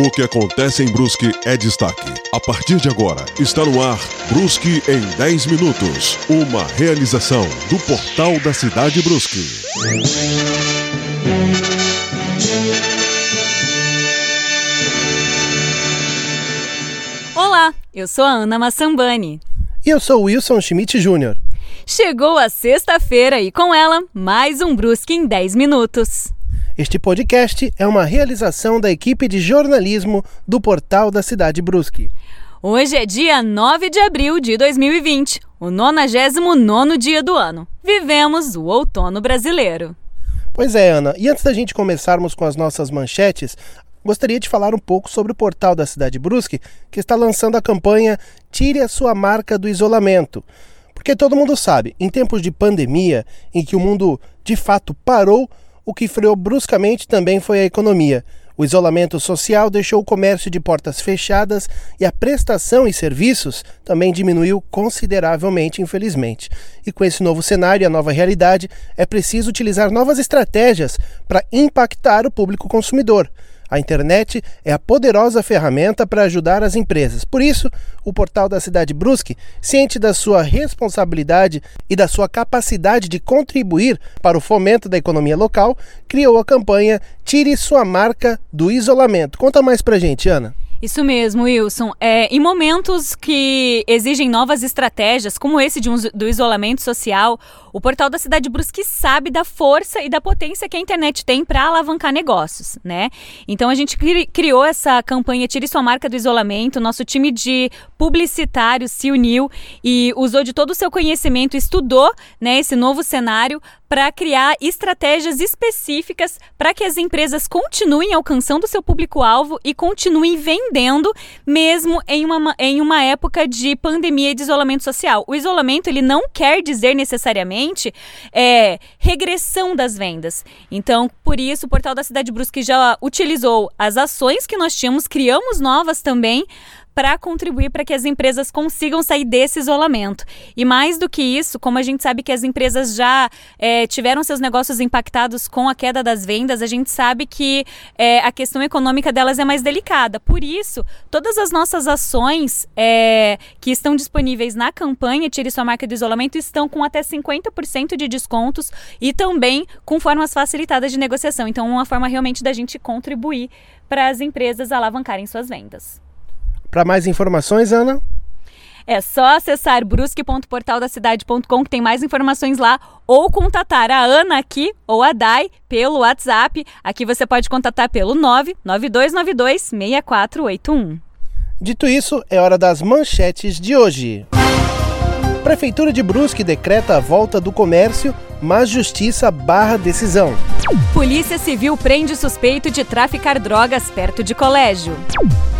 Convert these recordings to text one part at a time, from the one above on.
O que acontece em Brusque é destaque. A partir de agora, está no ar Brusque em 10 minutos. Uma realização do Portal da Cidade Brusque. Olá, eu sou a Ana Massambani. E eu sou Wilson Schmidt Jr. Chegou a sexta-feira e com ela, mais um Brusque em 10 minutos. Este podcast é uma realização da equipe de jornalismo do Portal da Cidade Brusque. Hoje é dia 9 de abril de 2020, o 99 dia do ano. Vivemos o outono brasileiro. Pois é, Ana, e antes da gente começarmos com as nossas manchetes, gostaria de falar um pouco sobre o portal da Cidade Brusque, que está lançando a campanha Tire a sua marca do isolamento. Porque todo mundo sabe, em tempos de pandemia, em que o mundo de fato parou, o que freou bruscamente também foi a economia. O isolamento social deixou o comércio de portas fechadas e a prestação e serviços também diminuiu consideravelmente, infelizmente. E com esse novo cenário e a nova realidade, é preciso utilizar novas estratégias para impactar o público consumidor. A internet é a poderosa ferramenta para ajudar as empresas. Por isso, o portal da Cidade Brusque, ciente da sua responsabilidade e da sua capacidade de contribuir para o fomento da economia local, criou a campanha Tire sua marca do isolamento. Conta mais pra gente, Ana. Isso mesmo, Wilson. É, em momentos que exigem novas estratégias, como esse de um, do isolamento social, o portal da Cidade Brusque sabe da força e da potência que a internet tem para alavancar negócios, né? Então a gente criou essa campanha Tire sua marca do isolamento. Nosso time de publicitários se uniu e usou de todo o seu conhecimento, estudou, né, esse novo cenário para criar estratégias específicas para que as empresas continuem alcançando seu público-alvo e continuem vendendo, mesmo em uma, em uma época de pandemia e de isolamento social. O isolamento ele não quer dizer necessariamente é, regressão das vendas. Então, por isso, o Portal da Cidade Brusque já utilizou as ações que nós tínhamos, criamos novas também para contribuir para que as empresas consigam sair desse isolamento. E mais do que isso, como a gente sabe que as empresas já é, tiveram seus negócios impactados com a queda das vendas, a gente sabe que é, a questão econômica delas é mais delicada. Por isso, todas as nossas ações é, que estão disponíveis na campanha Tire Sua Marca do Isolamento estão com até 50% de descontos e também com formas facilitadas de negociação. Então, uma forma realmente da gente contribuir para as empresas alavancarem suas vendas. Para mais informações, Ana? É só acessar brusque.portaldacidade.com que tem mais informações lá ou contatar a Ana aqui ou a Dai pelo WhatsApp. Aqui você pode contatar pelo 99292 6481. Dito isso, é hora das manchetes de hoje. Prefeitura de Brusque decreta a volta do comércio, mas justiça barra decisão. Polícia Civil prende suspeito de traficar drogas perto de colégio.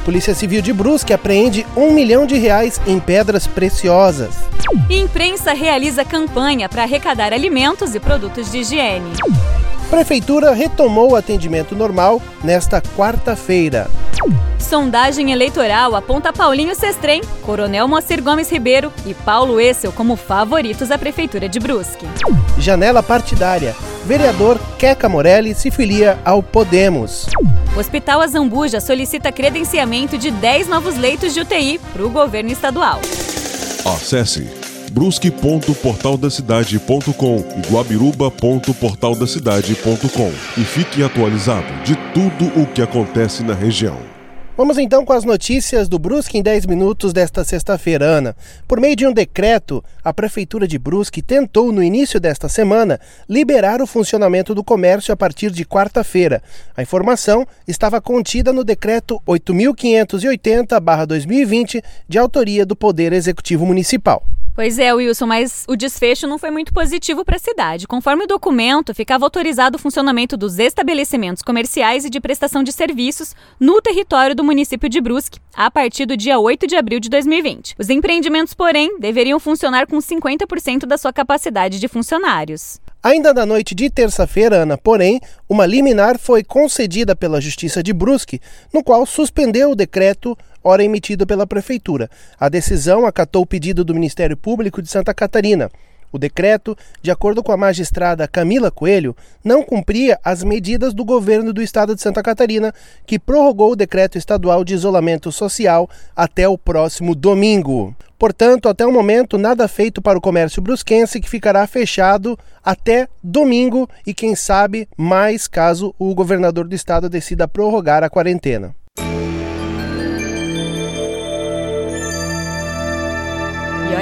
Polícia Civil de Brusque apreende um milhão de reais em pedras preciosas. Imprensa realiza campanha para arrecadar alimentos e produtos de higiene. Prefeitura retomou o atendimento normal nesta quarta-feira. Sondagem eleitoral aponta Paulinho Sestrem, Coronel Moacir Gomes Ribeiro e Paulo Essel como favoritos à Prefeitura de Brusque. Janela partidária. Vereador Queca Morelli se filia ao Podemos. Hospital Azambuja solicita credenciamento de 10 novos leitos de UTI para o governo estadual. Acesse brusque.portaldacidade.com e guabiruba.portaldacidade.com e fique atualizado de tudo o que acontece na região. Vamos então com as notícias do Brusque em 10 minutos desta sexta-feira, Ana. Por meio de um decreto, a Prefeitura de Brusque tentou, no início desta semana, liberar o funcionamento do comércio a partir de quarta-feira. A informação estava contida no decreto 8.580-2020, de autoria do Poder Executivo Municipal. Pois é, Wilson, mas o desfecho não foi muito positivo para a cidade. Conforme o documento, ficava autorizado o funcionamento dos estabelecimentos comerciais e de prestação de serviços no território do município de Brusque a partir do dia 8 de abril de 2020. Os empreendimentos, porém, deveriam funcionar com 50% da sua capacidade de funcionários. Ainda na noite de terça-feira, Ana, porém, uma liminar foi concedida pela Justiça de Brusque, no qual suspendeu o decreto ora emitido pela Prefeitura. A decisão acatou o pedido do Ministério Público de Santa Catarina. O decreto, de acordo com a magistrada Camila Coelho, não cumpria as medidas do governo do estado de Santa Catarina, que prorrogou o decreto estadual de isolamento social até o próximo domingo. Portanto, até o momento, nada feito para o comércio brusquense, que ficará fechado até domingo e, quem sabe, mais caso o governador do estado decida prorrogar a quarentena.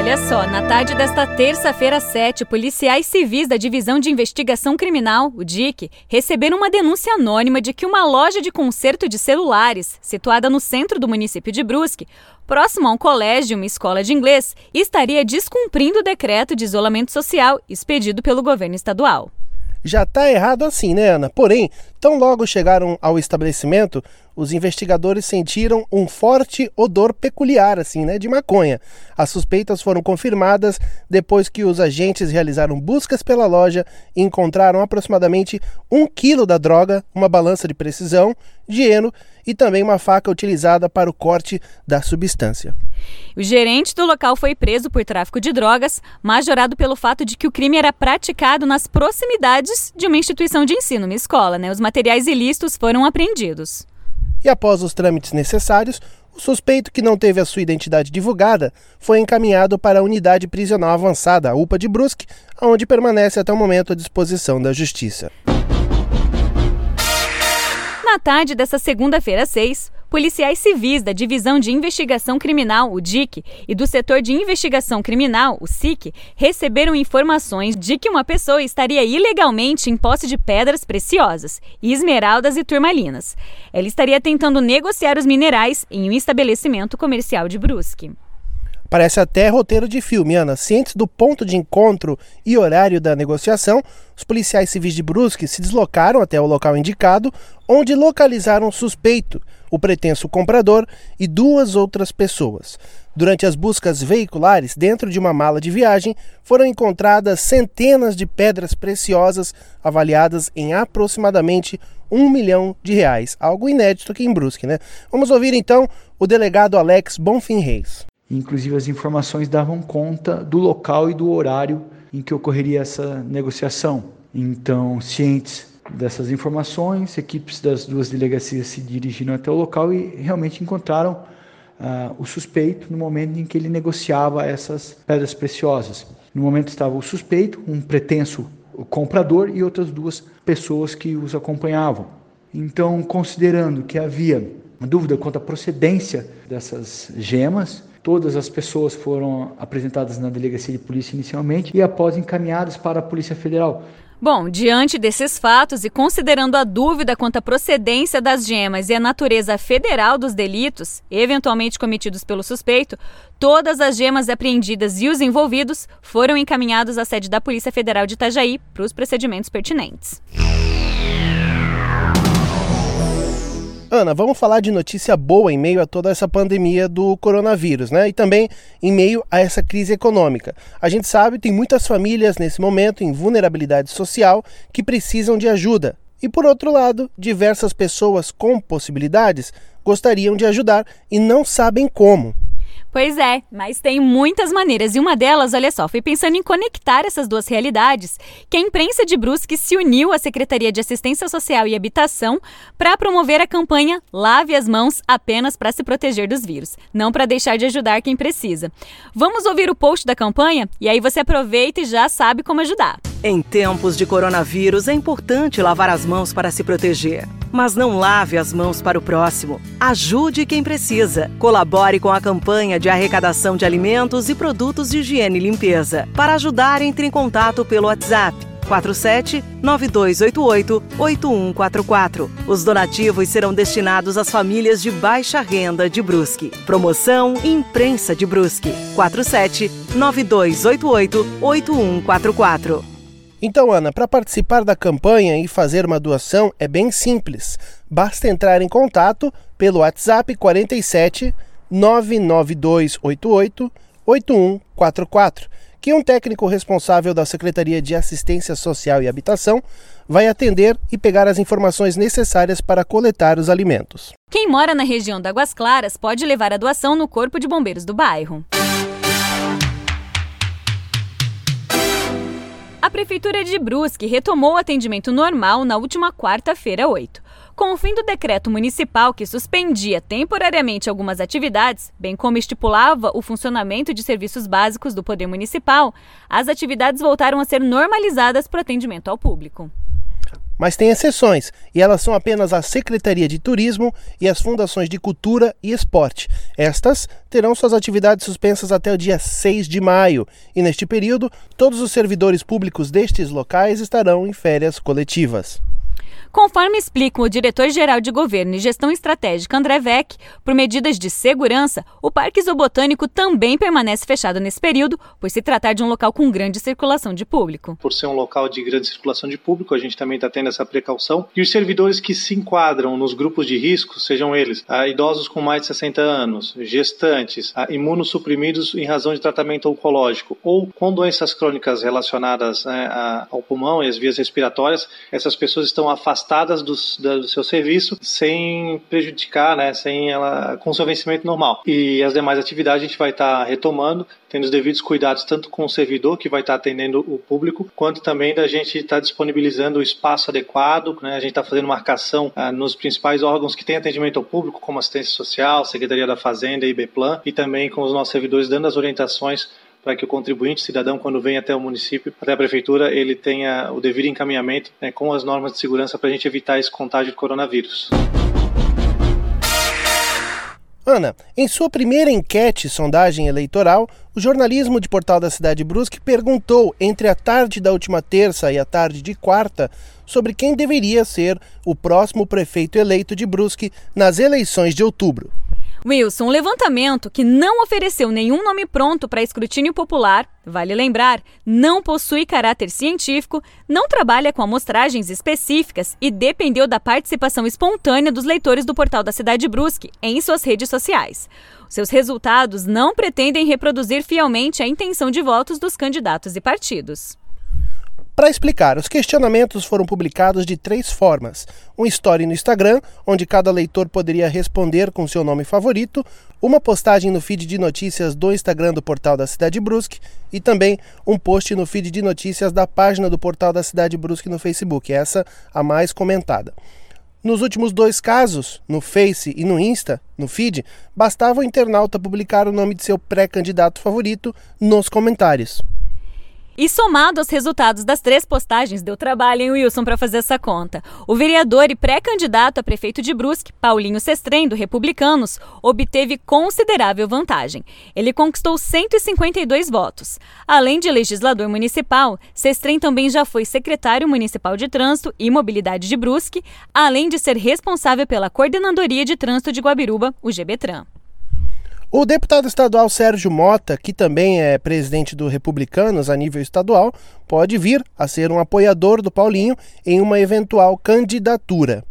Olha só, na tarde desta terça-feira 7, policiais civis da Divisão de Investigação Criminal, o DIC, receberam uma denúncia anônima de que uma loja de conserto de celulares, situada no centro do município de Brusque, próximo a um colégio e uma escola de inglês, estaria descumprindo o decreto de isolamento social expedido pelo governo estadual já está errado assim, né, Ana? Porém, tão logo chegaram ao estabelecimento, os investigadores sentiram um forte odor peculiar, assim, né, de maconha. As suspeitas foram confirmadas depois que os agentes realizaram buscas pela loja e encontraram aproximadamente um quilo da droga, uma balança de precisão, dinheiro e também uma faca utilizada para o corte da substância. O gerente do local foi preso por tráfico de drogas, majorado pelo fato de que o crime era praticado nas proximidades de uma instituição de ensino, uma escola. Né? Os materiais ilícitos foram apreendidos. E após os trâmites necessários, o suspeito que não teve a sua identidade divulgada foi encaminhado para a unidade prisional avançada, a UPA de Brusque, onde permanece até o momento à disposição da Justiça. Na tarde dessa segunda-feira 6, policiais civis da Divisão de Investigação Criminal, o DIC, e do Setor de Investigação Criminal, o SIC, receberam informações de que uma pessoa estaria ilegalmente em posse de pedras preciosas, esmeraldas e turmalinas. Ela estaria tentando negociar os minerais em um estabelecimento comercial de Brusque. Parece até roteiro de filme, Ana. Cientes do ponto de encontro e horário da negociação, os policiais civis de Brusque se deslocaram até o local indicado, onde localizaram o suspeito, o pretenso comprador e duas outras pessoas. Durante as buscas veiculares, dentro de uma mala de viagem, foram encontradas centenas de pedras preciosas avaliadas em aproximadamente um milhão de reais. Algo inédito aqui em Brusque, né? Vamos ouvir então o delegado Alex Bonfim Reis. Inclusive, as informações davam conta do local e do horário em que ocorreria essa negociação. Então, cientes dessas informações, equipes das duas delegacias se dirigiram até o local e realmente encontraram uh, o suspeito no momento em que ele negociava essas pedras preciosas. No momento estava o suspeito, um pretenso comprador e outras duas pessoas que os acompanhavam. Então, considerando que havia dúvida quanto à procedência dessas gemas, Todas as pessoas foram apresentadas na delegacia de polícia inicialmente e após encaminhadas para a Polícia Federal. Bom, diante desses fatos e considerando a dúvida quanto à procedência das gemas e a natureza federal dos delitos, eventualmente cometidos pelo suspeito, todas as gemas apreendidas e os envolvidos foram encaminhados à sede da Polícia Federal de Itajaí para os procedimentos pertinentes. Ana, vamos falar de notícia boa em meio a toda essa pandemia do coronavírus, né? E também em meio a essa crise econômica. A gente sabe tem muitas famílias nesse momento em vulnerabilidade social que precisam de ajuda. E por outro lado, diversas pessoas com possibilidades gostariam de ajudar e não sabem como. Pois é, mas tem muitas maneiras e uma delas, olha só, foi pensando em conectar essas duas realidades que a imprensa de Brusque se uniu à Secretaria de Assistência Social e Habitação para promover a campanha Lave as Mãos apenas para se proteger dos vírus, não para deixar de ajudar quem precisa. Vamos ouvir o post da campanha e aí você aproveita e já sabe como ajudar. Em tempos de coronavírus é importante lavar as mãos para se proteger. Mas não lave as mãos para o próximo. Ajude quem precisa. Colabore com a campanha de arrecadação de alimentos e produtos de higiene e limpeza. Para ajudar, entre em contato pelo WhatsApp 47 9288 8144. Os donativos serão destinados às famílias de baixa renda de Brusque. Promoção Imprensa de Brusque. 47 9288 8144. Então, Ana, para participar da campanha e fazer uma doação é bem simples. Basta entrar em contato pelo WhatsApp 47 99288 8144, que um técnico responsável da Secretaria de Assistência Social e Habitação vai atender e pegar as informações necessárias para coletar os alimentos. Quem mora na região da Águas Claras pode levar a doação no Corpo de Bombeiros do bairro. Prefeitura de Brusque retomou o atendimento normal na última quarta-feira, 8. Com o fim do decreto municipal que suspendia temporariamente algumas atividades, bem como estipulava o funcionamento de serviços básicos do Poder Municipal, as atividades voltaram a ser normalizadas para o atendimento ao público. Mas tem exceções, e elas são apenas a Secretaria de Turismo e as Fundações de Cultura e Esporte. Estas terão suas atividades suspensas até o dia 6 de maio, e neste período, todos os servidores públicos destes locais estarão em férias coletivas. Conforme explica o diretor-geral de Governo e Gestão Estratégica André Vec, por medidas de segurança, o Parque Zoobotânico também permanece fechado nesse período, por se tratar de um local com grande circulação de público. Por ser um local de grande circulação de público, a gente também está tendo essa precaução. E os servidores que se enquadram nos grupos de risco, sejam eles ah, idosos com mais de 60 anos, gestantes, ah, imunossuprimidos em razão de tratamento oncológico ou com doenças crônicas relacionadas né, ao pulmão e às vias respiratórias, essas pessoas estão afastadas afastadas do, seu serviço sem prejudicar, né, sem ela com seu vencimento normal. E as demais atividades a gente vai estar tá retomando, tendo os devidos cuidados tanto com o servidor que vai estar tá atendendo o público, quanto também da gente estar tá disponibilizando o espaço adequado, né, a gente está fazendo marcação ah, nos principais órgãos que têm atendimento ao público, como assistência social, Secretaria da Fazenda IBPlan, e também com os nossos servidores dando as orientações para que o contribuinte, cidadão, quando vem até o município, até a prefeitura, ele tenha o devido encaminhamento né, com as normas de segurança para a gente evitar esse contágio de coronavírus. Ana, em sua primeira enquete sondagem eleitoral, o jornalismo de Portal da Cidade Brusque perguntou entre a tarde da última terça e a tarde de quarta sobre quem deveria ser o próximo prefeito eleito de Brusque nas eleições de outubro. Wilson, um levantamento que não ofereceu nenhum nome pronto para escrutínio popular, vale lembrar, não possui caráter científico, não trabalha com amostragens específicas e dependeu da participação espontânea dos leitores do portal da Cidade Brusque em suas redes sociais. Seus resultados não pretendem reproduzir fielmente a intenção de votos dos candidatos e partidos. Para explicar, os questionamentos foram publicados de três formas: um story no Instagram, onde cada leitor poderia responder com seu nome favorito, uma postagem no feed de notícias do Instagram do Portal da Cidade Brusque e também um post no feed de notícias da página do Portal da Cidade Brusque no Facebook, essa a mais comentada. Nos últimos dois casos, no Face e no Insta, no feed, bastava o internauta publicar o nome de seu pré-candidato favorito nos comentários. E somado aos resultados das três postagens, deu trabalho, em Wilson, para fazer essa conta. O vereador e pré-candidato a prefeito de Brusque, Paulinho Sestrem, do Republicanos, obteve considerável vantagem. Ele conquistou 152 votos. Além de legislador municipal, Sestrem também já foi secretário municipal de Trânsito e Mobilidade de Brusque, além de ser responsável pela Coordenadoria de Trânsito de Guabiruba, o GBTran. O deputado estadual Sérgio Mota, que também é presidente do Republicanos a nível estadual, pode vir a ser um apoiador do Paulinho em uma eventual candidatura.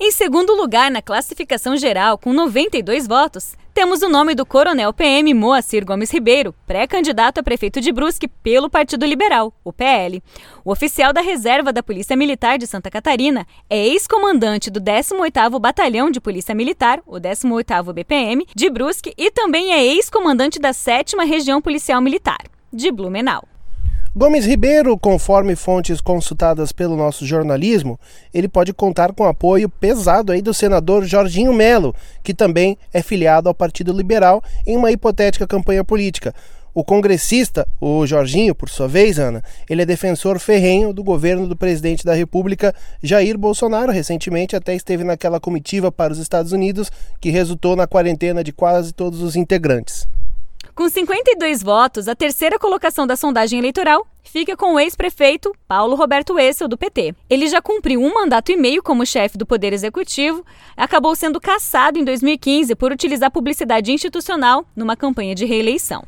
Em segundo lugar na classificação geral, com 92 votos, temos o nome do coronel PM Moacir Gomes Ribeiro, pré-candidato a prefeito de Brusque pelo Partido Liberal, o PL. O oficial da reserva da Polícia Militar de Santa Catarina é ex-comandante do 18º Batalhão de Polícia Militar, o 18º BPM, de Brusque e também é ex-comandante da 7 Região Policial Militar, de Blumenau. Gomes Ribeiro, conforme fontes consultadas pelo nosso jornalismo, ele pode contar com apoio pesado aí do senador Jorginho Melo, que também é filiado ao Partido Liberal em uma hipotética campanha política. O congressista, o Jorginho, por sua vez, Ana, ele é defensor ferrenho do governo do presidente da República, Jair Bolsonaro. Recentemente até esteve naquela comitiva para os Estados Unidos que resultou na quarentena de quase todos os integrantes. Com 52 votos, a terceira colocação da sondagem eleitoral fica com o ex-prefeito Paulo Roberto Essel, do PT. Ele já cumpriu um mandato e meio como chefe do Poder Executivo, acabou sendo cassado em 2015 por utilizar publicidade institucional numa campanha de reeleição.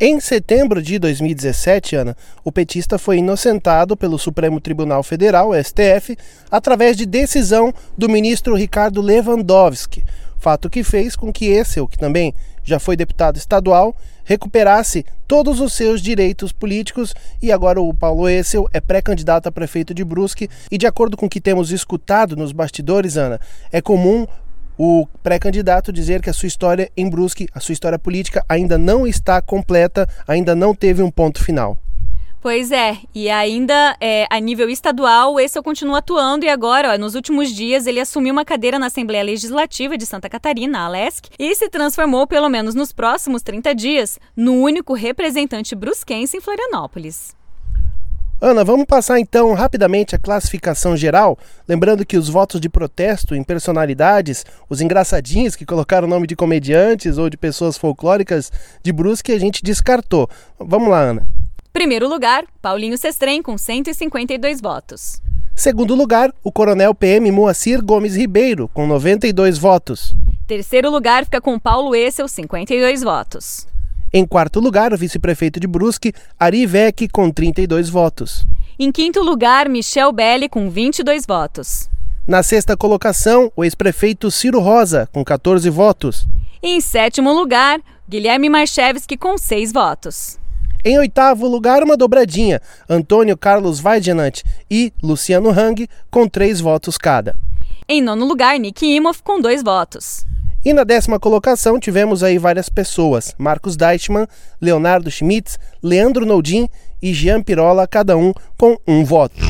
Em setembro de 2017, Ana, o petista foi inocentado pelo Supremo Tribunal Federal, STF, através de decisão do ministro Ricardo Lewandowski, fato que fez com que Essel, que também já foi deputado estadual, recuperasse todos os seus direitos políticos e agora o Paulo Essel é pré-candidato a prefeito de Brusque e de acordo com o que temos escutado nos bastidores, Ana, é comum o pré-candidato dizer que a sua história em Brusque, a sua história política ainda não está completa, ainda não teve um ponto final. Pois é, e ainda é, a nível estadual, esse eu continuo atuando e agora, ó, nos últimos dias, ele assumiu uma cadeira na Assembleia Legislativa de Santa Catarina, a ALESC, e se transformou, pelo menos nos próximos 30 dias, no único representante brusquense em Florianópolis. Ana, vamos passar então rapidamente a classificação geral, lembrando que os votos de protesto em personalidades, os engraçadinhos que colocaram o nome de comediantes ou de pessoas folclóricas de Brusque, a gente descartou. Vamos lá, Ana. Primeiro lugar, Paulinho Sestrem, com 152 votos. Segundo lugar, o coronel PM Moacir Gomes Ribeiro, com 92 votos. Terceiro lugar fica com Paulo Essel, 52 votos. Em quarto lugar, o vice-prefeito de Brusque, Ari Vec, com 32 votos. Em quinto lugar, Michel Belli, com 22 votos. Na sexta colocação, o ex-prefeito Ciro Rosa, com 14 votos. E em sétimo lugar, Guilherme Marchevski, com 6 votos. Em oitavo lugar, uma dobradinha, Antônio Carlos Weidenant e Luciano Hang, com três votos cada. Em nono lugar, Nick Imhoff, com dois votos. E na décima colocação tivemos aí várias pessoas, Marcos Deichmann, Leonardo Schmitz, Leandro Noldin e Jean Pirola, cada um com um voto.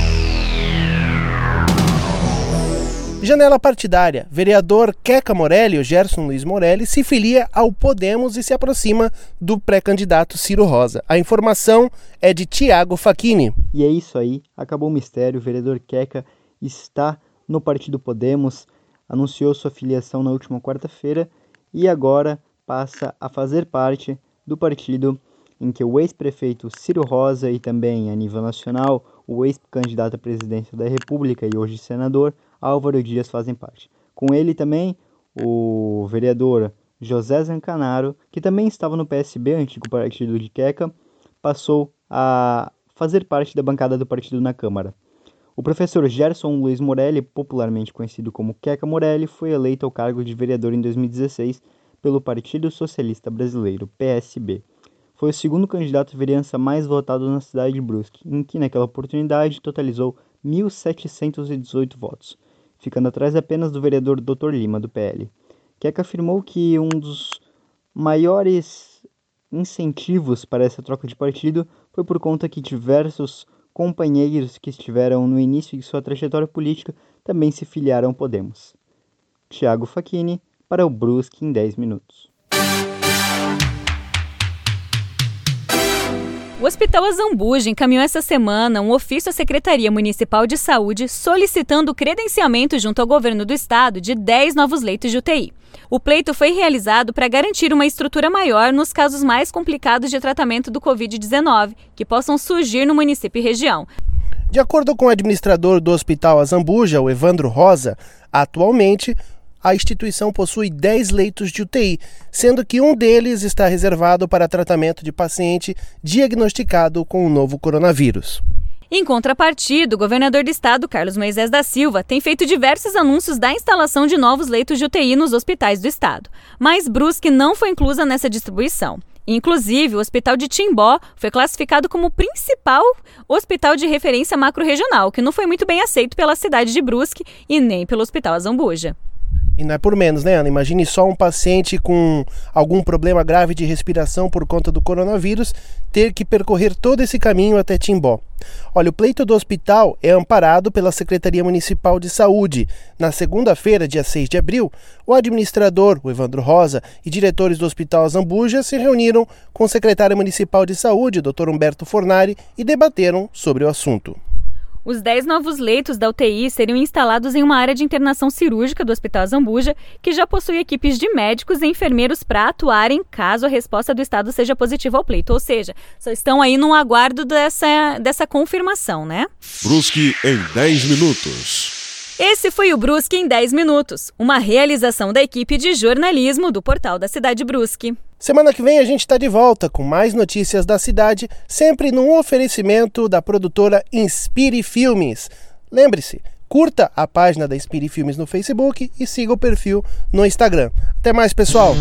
Janela partidária. Vereador Queca Morelli, o Gerson Luiz Morelli, se filia ao Podemos e se aproxima do pré-candidato Ciro Rosa. A informação é de Tiago Facchini. E é isso aí, acabou o mistério. O vereador Queca está no partido Podemos, anunciou sua filiação na última quarta-feira e agora passa a fazer parte do partido em que o ex-prefeito Ciro Rosa e também a nível nacional o ex-candidato à presidência da República e hoje senador Álvaro Dias fazem parte. Com ele também o vereador José Zancanaro, que também estava no PSB, antigo partido de Queca, passou a fazer parte da bancada do partido na Câmara. O professor Gerson Luiz Morelli, popularmente conhecido como Queca Morelli, foi eleito ao cargo de vereador em 2016 pelo Partido Socialista Brasileiro, PSB. Foi o segundo candidato à vereança mais votado na cidade de Brusque, em que naquela oportunidade totalizou 1.718 votos ficando atrás apenas do vereador Dr. Lima, do PL. Keck afirmou que um dos maiores incentivos para essa troca de partido foi por conta que diversos companheiros que estiveram no início de sua trajetória política também se filiaram ao Podemos. Tiago Facchini para o Brusque em 10 minutos. O Hospital Azambuja encaminhou essa semana um ofício à Secretaria Municipal de Saúde solicitando o credenciamento junto ao governo do estado de 10 novos leitos de UTI. O pleito foi realizado para garantir uma estrutura maior nos casos mais complicados de tratamento do Covid-19 que possam surgir no município e região. De acordo com o administrador do Hospital Azambuja, o Evandro Rosa, atualmente a instituição possui 10 leitos de UTI, sendo que um deles está reservado para tratamento de paciente diagnosticado com o novo coronavírus. Em contrapartida, o governador do estado, Carlos Moisés da Silva, tem feito diversos anúncios da instalação de novos leitos de UTI nos hospitais do estado. Mas Brusque não foi inclusa nessa distribuição. Inclusive, o Hospital de Timbó foi classificado como o principal hospital de referência macro-regional, que não foi muito bem aceito pela cidade de Brusque e nem pelo Hospital Azambuja. E não é por menos, né, Ana? Imagine só um paciente com algum problema grave de respiração por conta do coronavírus ter que percorrer todo esse caminho até Timbó. Olha, o pleito do hospital é amparado pela Secretaria Municipal de Saúde. Na segunda-feira, dia 6 de abril, o administrador, o Evandro Rosa, e diretores do Hospital Zambuja se reuniram com o secretário municipal de Saúde, Dr. Humberto Fornari, e debateram sobre o assunto. Os 10 novos leitos da UTI seriam instalados em uma área de internação cirúrgica do Hospital Zambuja, que já possui equipes de médicos e enfermeiros para atuarem caso a resposta do Estado seja positiva ao pleito. Ou seja, só estão aí no aguardo dessa, dessa confirmação, né? Brusque em 10 minutos. Esse foi o Brusque em 10 minutos, uma realização da equipe de jornalismo do portal da Cidade Brusque. Semana que vem a gente está de volta com mais notícias da cidade, sempre num oferecimento da produtora Inspire Filmes. Lembre-se, curta a página da Inspire Filmes no Facebook e siga o perfil no Instagram. Até mais, pessoal!